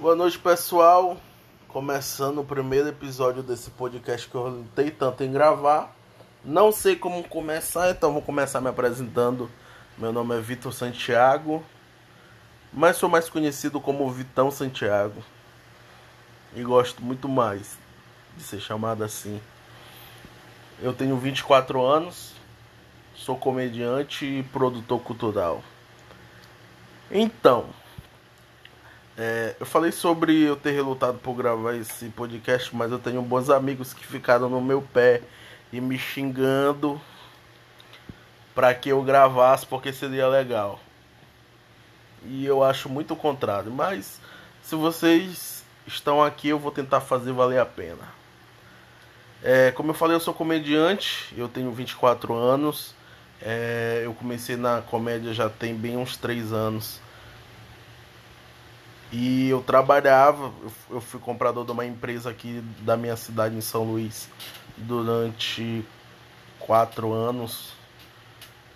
Boa noite, pessoal. Começando o primeiro episódio desse podcast que eu lutei tanto em gravar. Não sei como começar, então vou começar me apresentando. Meu nome é Vitor Santiago, mas sou mais conhecido como Vitão Santiago. E gosto muito mais de ser chamado assim. Eu tenho 24 anos, sou comediante e produtor cultural. Então, é, eu falei sobre eu ter relutado por gravar esse podcast, mas eu tenho bons amigos que ficaram no meu pé e me xingando para que eu gravasse porque seria legal. E eu acho muito o contrário, mas se vocês estão aqui, eu vou tentar fazer valer a pena. É, como eu falei, eu sou comediante, eu tenho 24 anos. É, eu comecei na comédia já tem bem uns 3 anos. E eu trabalhava, eu fui comprador de uma empresa aqui da minha cidade em São Luís durante quatro anos.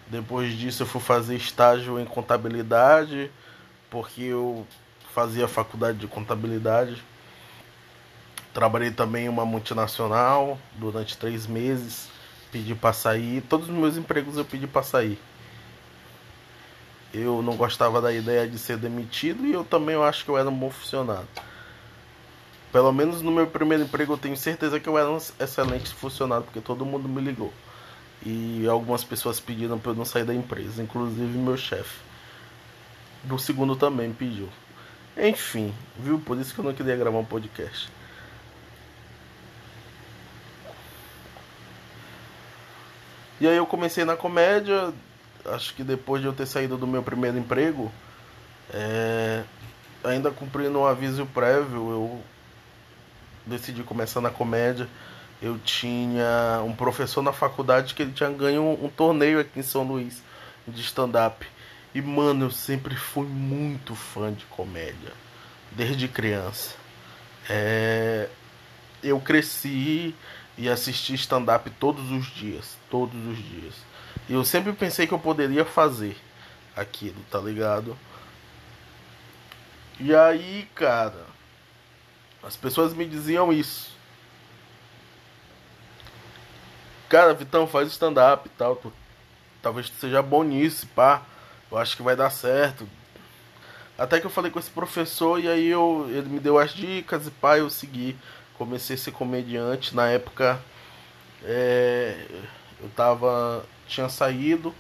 Depois disso eu fui fazer estágio em contabilidade, porque eu fazia faculdade de contabilidade. Trabalhei também em uma multinacional durante três meses, pedi para sair. Todos os meus empregos eu pedi para sair eu não gostava da ideia de ser demitido e eu também eu acho que eu era um bom funcionário. Pelo menos no meu primeiro emprego eu tenho certeza que eu era um excelente funcionário, porque todo mundo me ligou. E algumas pessoas pediram para eu não sair da empresa, inclusive meu chefe. Do segundo também pediu. Enfim, viu? Por isso que eu não queria gravar um podcast. E aí eu comecei na comédia, acho que depois de eu ter saído do meu primeiro emprego, é, ainda cumprindo um aviso prévio, eu decidi começar na comédia. Eu tinha um professor na faculdade que ele tinha ganho um, um torneio aqui em São Luís de stand-up. E mano, eu sempre fui muito fã de comédia, desde criança. É, eu cresci e assisti stand-up todos os dias, todos os dias. E eu sempre pensei que eu poderia fazer aquilo, tá ligado? E aí, cara, as pessoas me diziam isso. Cara, Vitão, faz stand-up e tal. Tu, talvez tu seja bom nisso, pá. Eu acho que vai dar certo. Até que eu falei com esse professor e aí eu, ele me deu as dicas e pá, eu segui. Comecei a ser comediante. Na época, é, eu tava tinha saído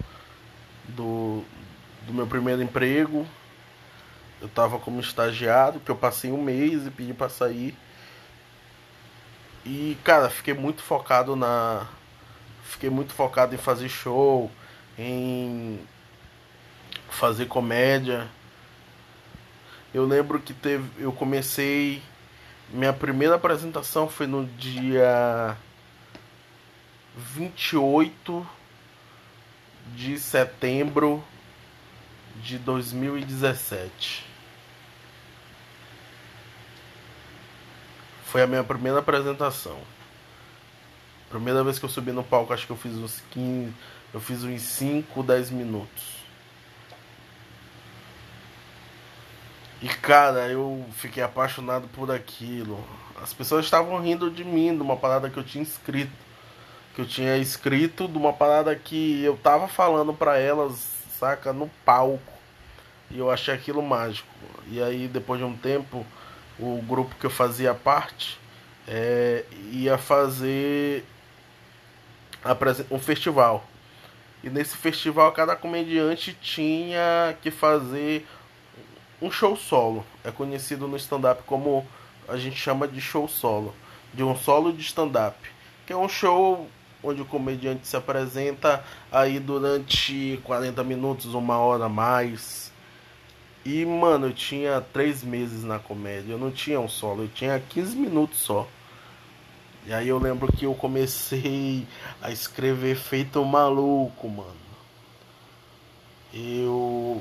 do, do meu primeiro emprego. Eu estava como estagiário, que eu passei um mês e pedi para sair. E, cara, fiquei muito focado na. Fiquei muito focado em fazer show, em fazer comédia. Eu lembro que teve. Eu comecei. Minha primeira apresentação foi no dia 28 de setembro de 2017. Foi a minha primeira apresentação. Primeira vez que eu subi no palco, acho que eu fiz uns 15, eu fiz uns 5, 10 minutos. E cara, eu fiquei apaixonado por aquilo. As pessoas estavam rindo de mim, de uma parada que eu tinha escrito que eu tinha escrito de uma parada que eu tava falando para elas, saca, no palco. E eu achei aquilo mágico. E aí, depois de um tempo, o grupo que eu fazia parte é, ia fazer um festival. E nesse festival, cada comediante tinha que fazer um show solo. É conhecido no stand-up como a gente chama de show solo. De um solo de stand-up. Que é um show onde o comediante se apresenta aí durante 40 minutos, uma hora a mais. E, mano, eu tinha três meses na comédia, eu não tinha um solo, eu tinha 15 minutos só. E aí eu lembro que eu comecei a escrever feito maluco, mano. Eu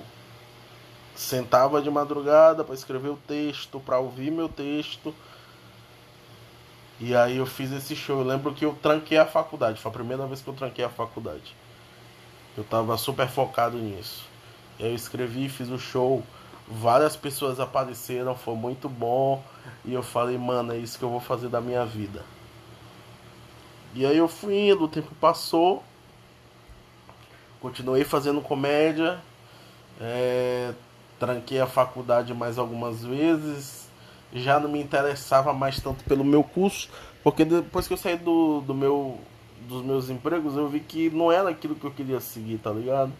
sentava de madrugada para escrever o texto, para ouvir meu texto e aí eu fiz esse show. Eu lembro que eu tranquei a faculdade. Foi a primeira vez que eu tranquei a faculdade. Eu tava super focado nisso. Eu escrevi, fiz o show. várias pessoas apareceram, foi muito bom. E eu falei, mano, é isso que eu vou fazer da minha vida. E aí eu fui indo, o tempo passou. Continuei fazendo comédia. É, tranquei a faculdade mais algumas vezes. Já não me interessava mais tanto pelo meu curso. Porque depois que eu saí do, do meu, dos meus empregos, eu vi que não era aquilo que eu queria seguir, tá ligado?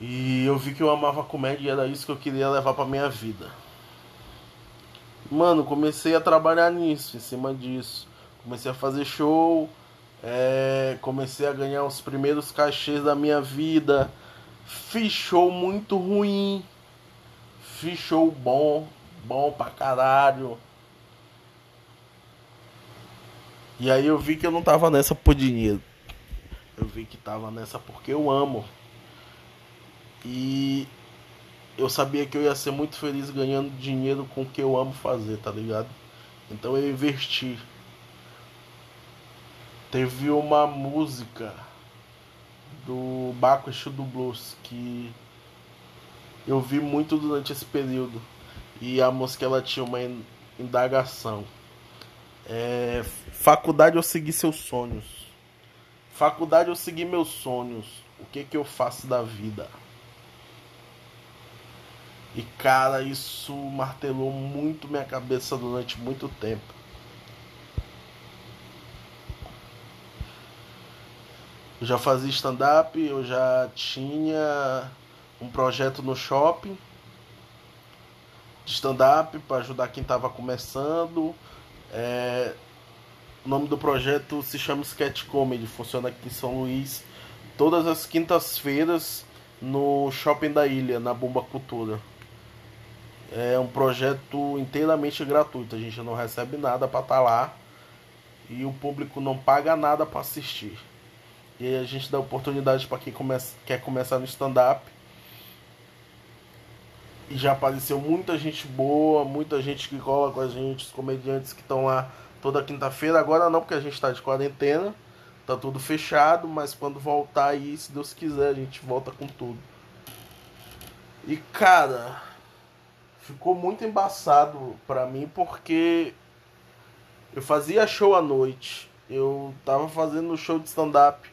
E eu vi que eu amava comédia e era isso que eu queria levar pra minha vida. Mano, comecei a trabalhar nisso, em cima disso. Comecei a fazer show, é, comecei a ganhar os primeiros cachês da minha vida. Fiz show muito ruim. Fiz show bom, bom pra caralho. E aí eu vi que eu não tava nessa por dinheiro. Eu vi que tava nessa porque eu amo. E eu sabia que eu ia ser muito feliz ganhando dinheiro com o que eu amo fazer, tá ligado? Então eu investi. Teve uma música do Baco Exu do Blues que eu vi muito durante esse período. E a música ela tinha uma indagação. É, faculdade eu segui seus sonhos. Faculdade eu segui meus sonhos. O que que eu faço da vida? E cara, isso martelou muito minha cabeça durante muito tempo. Eu já fazia stand-up, eu já tinha um projeto no shopping de stand-up para ajudar quem estava começando. É, o nome do projeto se chama Sketch Comedy, funciona aqui em São Luís todas as quintas-feiras no shopping da ilha, na Bomba Cultura. É um projeto inteiramente gratuito, a gente não recebe nada para estar tá lá e o público não paga nada para assistir. E a gente dá oportunidade para quem quer começar no stand-up. E já apareceu muita gente boa, muita gente que cola com a gente, os comediantes que estão lá toda quinta-feira. Agora não, porque a gente está de quarentena, tá tudo fechado, mas quando voltar aí, se Deus quiser, a gente volta com tudo. E cara, ficou muito embaçado para mim porque eu fazia show à noite. Eu tava fazendo show de stand-up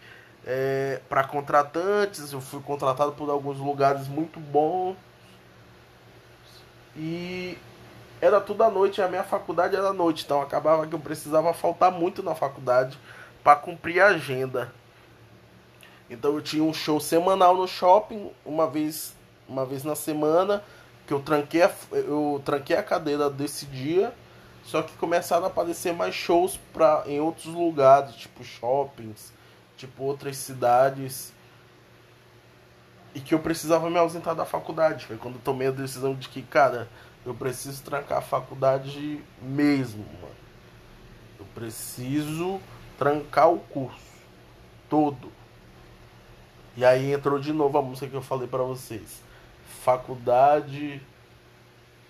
é, para contratantes. Eu fui contratado por alguns lugares muito bons. E era tudo à noite. A minha faculdade era à noite. Então acabava que eu precisava faltar muito na faculdade para cumprir a agenda. Então eu tinha um show semanal no shopping, uma vez, uma vez na semana que eu tranquei a, eu tranquei a cadeira desse dia, só que começaram a aparecer mais shows pra, em outros lugares, tipo shoppings, tipo outras cidades. E que eu precisava me ausentar da faculdade. Foi quando eu tomei a decisão de que, cara, eu preciso trancar a faculdade mesmo, mano. Eu preciso trancar o curso todo. E aí entrou de novo a música que eu falei para vocês faculdade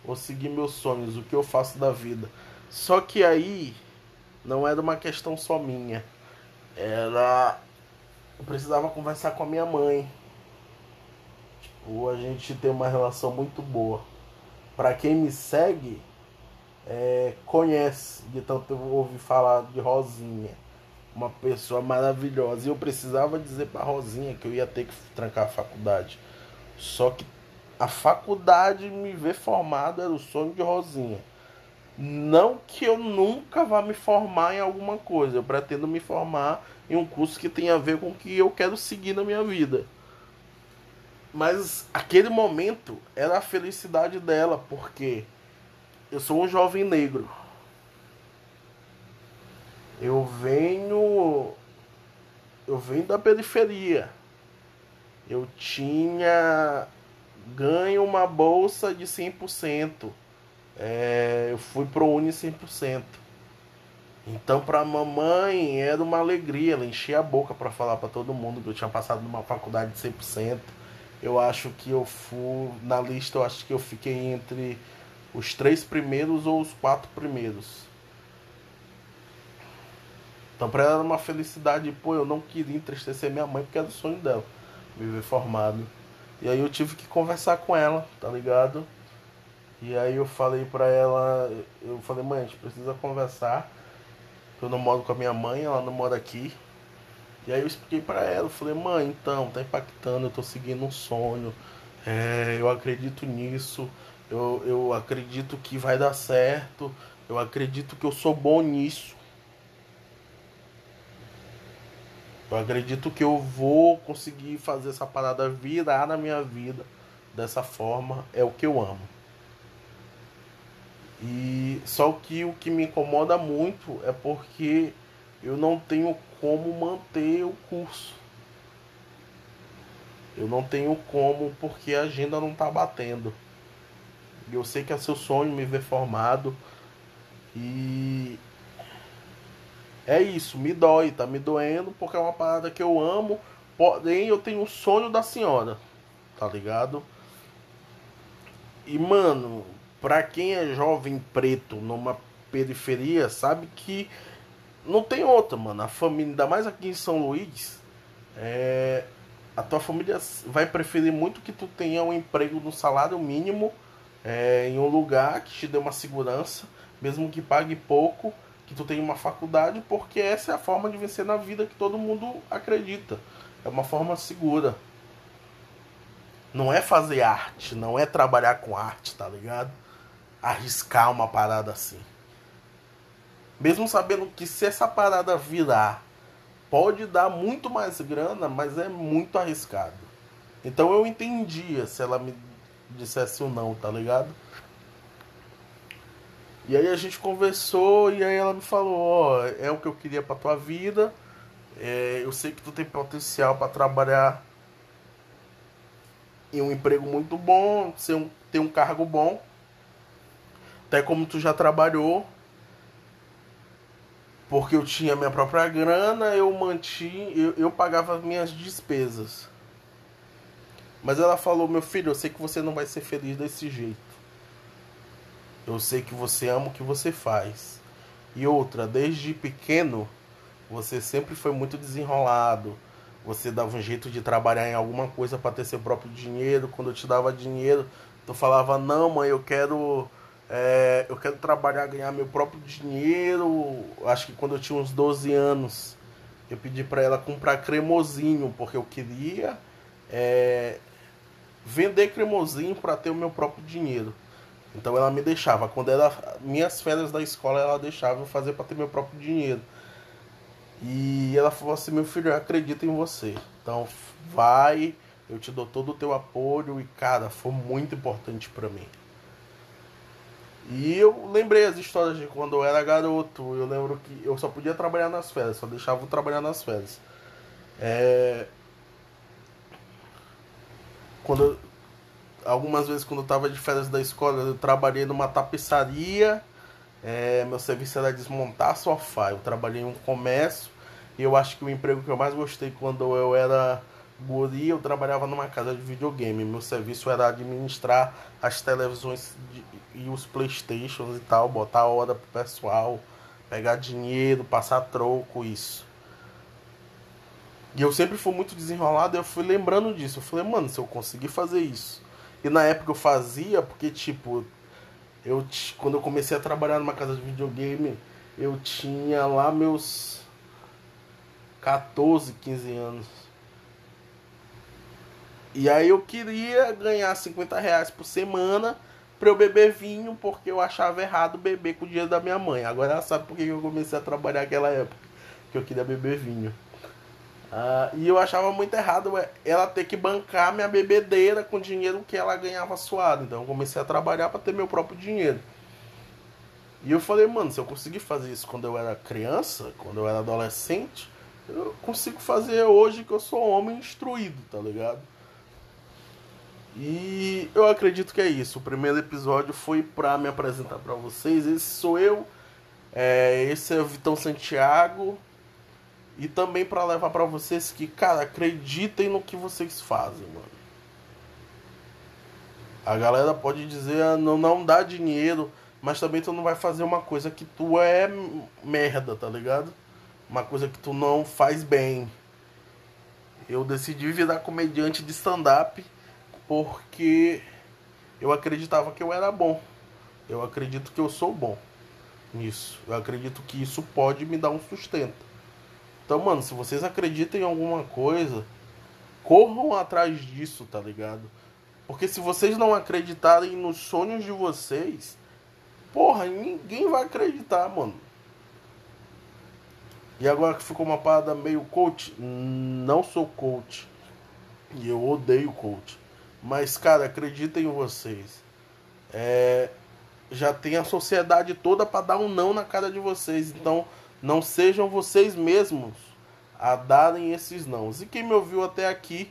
ou seguir meus sonhos, o que eu faço da vida. Só que aí não era uma questão só minha. Era. Eu precisava conversar com a minha mãe. Tipo, a gente tem uma relação muito boa. Para quem me segue, é, conhece, de tanto eu ouvi falar de Rosinha. Uma pessoa maravilhosa. E eu precisava dizer para Rosinha que eu ia ter que trancar a faculdade. Só que a faculdade me ver formado era o sonho de Rosinha. Não que eu nunca vá me formar em alguma coisa, eu pretendo me formar em um curso que tenha a ver com o que eu quero seguir na minha vida. Mas aquele momento era a felicidade dela, porque eu sou um jovem negro. Eu venho eu venho da periferia. Eu tinha ganho uma bolsa de 100%. É, eu fui pro Uni 100%. Então para a mamãe era uma alegria, ela enchia a boca para falar para todo mundo que eu tinha passado numa faculdade de 100%. Eu acho que eu fui na lista, eu acho que eu fiquei entre os três primeiros ou os quatro primeiros. Então para ela era uma felicidade, pô, eu não queria entristecer minha mãe porque era o sonho dela, me ver formado. E aí eu tive que conversar com ela, tá ligado? E aí eu falei pra ela, eu falei, mãe, a gente precisa conversar. Eu não moro com a minha mãe, ela não mora aqui. E aí eu expliquei pra ela, eu falei, mãe, então, tá impactando, eu tô seguindo um sonho. É, eu acredito nisso, eu, eu acredito que vai dar certo, eu acredito que eu sou bom nisso. Eu acredito que eu vou conseguir fazer essa parada virar na minha vida dessa forma. É o que eu amo. E só que o que me incomoda muito é porque eu não tenho como manter o curso. Eu não tenho como porque a agenda não tá batendo. Eu sei que é seu sonho me ver formado e é isso, me dói, tá me doendo porque é uma parada que eu amo, porém eu tenho o sonho da senhora, tá ligado? E mano, pra quem é jovem preto numa periferia, sabe que não tem outra, mano. A família, ainda mais aqui em São Luís, é, a tua família vai preferir muito que tu tenha um emprego no salário mínimo é, em um lugar que te dê uma segurança, mesmo que pague pouco que tu tenha uma faculdade, porque essa é a forma de vencer na vida que todo mundo acredita. É uma forma segura. Não é fazer arte, não é trabalhar com arte, tá ligado? Arriscar uma parada assim. Mesmo sabendo que se essa parada virar, pode dar muito mais grana, mas é muito arriscado. Então eu entendia se ela me dissesse o não, tá ligado? E aí a gente conversou e aí ela me falou, ó, oh, é o que eu queria pra tua vida. É, eu sei que tu tem potencial para trabalhar em um emprego muito bom, ser um, ter um cargo bom. Até como tu já trabalhou. Porque eu tinha minha própria grana, eu mantinha, eu, eu pagava minhas despesas. Mas ela falou, meu filho, eu sei que você não vai ser feliz desse jeito. Eu sei que você ama o que você faz. E outra, desde pequeno, você sempre foi muito desenrolado. Você dava um jeito de trabalhar em alguma coisa para ter seu próprio dinheiro. Quando eu te dava dinheiro, tu falava: "Não, mãe, eu quero é, eu quero trabalhar, ganhar meu próprio dinheiro". Acho que quando eu tinha uns 12 anos, eu pedi para ela comprar cremosinho, porque eu queria é, vender cremosinho para ter o meu próprio dinheiro. Então ela me deixava. Quando era minhas férias da escola, ela deixava eu fazer para ter meu próprio dinheiro. E ela falou assim: meu filho, eu acredito em você. Então vai, eu te dou todo o teu apoio. E cara, foi muito importante para mim. E eu lembrei as histórias de quando eu era garoto. Eu lembro que eu só podia trabalhar nas férias, só deixava eu trabalhar nas férias. É... Quando algumas vezes quando eu estava de férias da escola, eu trabalhei numa tapeçaria. É, meu serviço era desmontar sofá. Eu trabalhei em um comércio e eu acho que o emprego que eu mais gostei quando eu era guri, eu trabalhava numa casa de videogame. Meu serviço era administrar as televisões e os Playstations e tal, botar hora pro pessoal, pegar dinheiro, passar troco, isso. E eu sempre fui muito desenrolado, eu fui lembrando disso. Eu falei, mano, se eu conseguir fazer isso e na época eu fazia, porque tipo, eu quando eu comecei a trabalhar numa casa de videogame, eu tinha lá meus 14, 15 anos. E aí eu queria ganhar 50 reais por semana pra eu beber vinho, porque eu achava errado beber com o dinheiro da minha mãe. Agora ela sabe por que eu comecei a trabalhar naquela época. Que eu queria beber vinho. Uh, e eu achava muito errado ela ter que bancar minha bebedeira com dinheiro que ela ganhava suado. Então eu comecei a trabalhar para ter meu próprio dinheiro. E eu falei, mano, se eu conseguir fazer isso quando eu era criança, quando eu era adolescente, eu consigo fazer hoje que eu sou homem instruído, tá ligado? E eu acredito que é isso. O primeiro episódio foi pra me apresentar para vocês. Esse sou eu. É, esse é o Vitão Santiago. E também para levar para vocês que, cara, acreditem no que vocês fazem, mano. A galera pode dizer, ah, não, não dá dinheiro, mas também tu não vai fazer uma coisa que tu é merda, tá ligado? Uma coisa que tu não faz bem. Eu decidi virar comediante de stand-up porque eu acreditava que eu era bom. Eu acredito que eu sou bom nisso. Eu acredito que isso pode me dar um sustento. Então, mano, se vocês acreditam em alguma coisa, corram atrás disso, tá ligado? Porque se vocês não acreditarem nos sonhos de vocês, porra, ninguém vai acreditar, mano. E agora que ficou uma parada meio coach, não sou coach. E eu odeio coach. Mas, cara, acreditem em vocês. É, já tem a sociedade toda para dar um não na cara de vocês. Então, não sejam vocês mesmos a darem esses nãos. E quem me ouviu até aqui,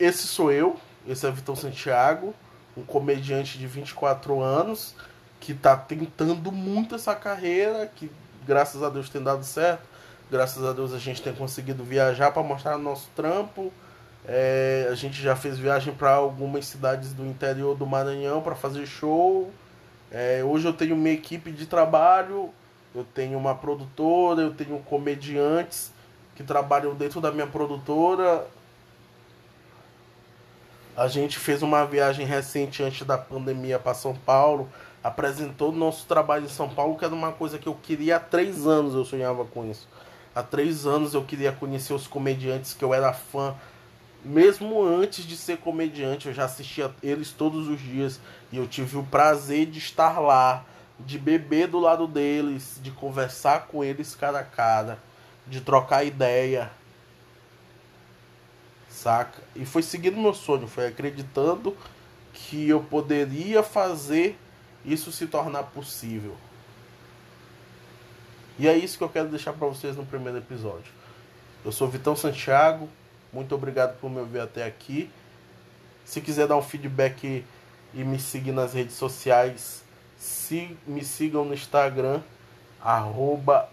esse sou eu, esse é Vitor Santiago, um comediante de 24 anos que está tentando muito essa carreira, que graças a Deus tem dado certo. Graças a Deus a gente tem conseguido viajar para mostrar nosso trampo. É, a gente já fez viagem para algumas cidades do interior do Maranhão para fazer show. É, hoje eu tenho minha equipe de trabalho, eu tenho uma produtora, eu tenho comediantes que trabalham dentro da minha produtora. A gente fez uma viagem recente antes da pandemia para São Paulo, apresentou nosso trabalho em São Paulo, que era uma coisa que eu queria há três anos, eu sonhava com isso. Há três anos eu queria conhecer os comediantes que eu era fã mesmo antes de ser comediante, eu já assistia eles todos os dias e eu tive o prazer de estar lá, de beber do lado deles, de conversar com eles cara a cara, de trocar ideia. Saca? E foi seguindo meu sonho, foi acreditando que eu poderia fazer isso se tornar possível. E é isso que eu quero deixar para vocês no primeiro episódio. Eu sou Vitão Santiago, muito obrigado por me ouvir até aqui. Se quiser dar um feedback e me seguir nas redes sociais, se, me sigam no Instagram, arroba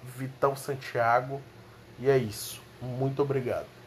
Santiago. E é isso. Muito obrigado.